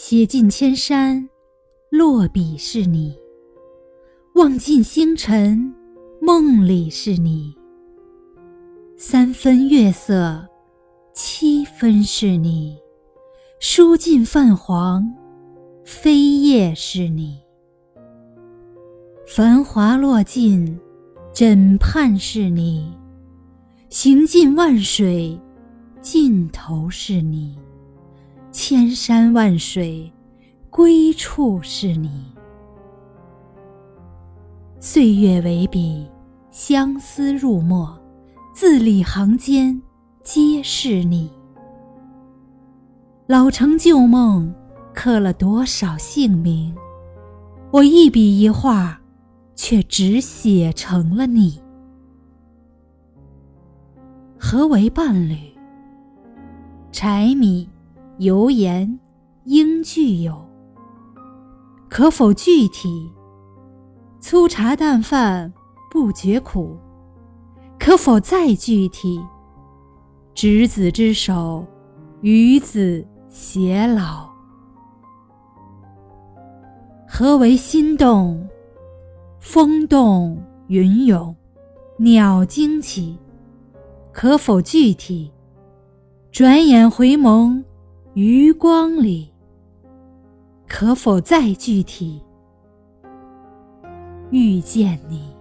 写尽千山，落笔是你；望尽星辰，梦里是你。三分月色，七分是你；书尽泛黄，飞叶是你。繁华落尽，枕畔是你；行尽万水，尽头是你。千山万水，归处是你。岁月为笔，相思入墨，字里行间皆是你。老成旧梦，刻了多少姓名？我一笔一画，却只写成了你。何为伴侣？柴米。油盐应具有，可否具体？粗茶淡饭不觉苦，可否再具体？执子之手，与子偕老。何为心动？风动云涌，鸟惊起，可否具体？转眼回眸。余光里，可否再具体？遇见你。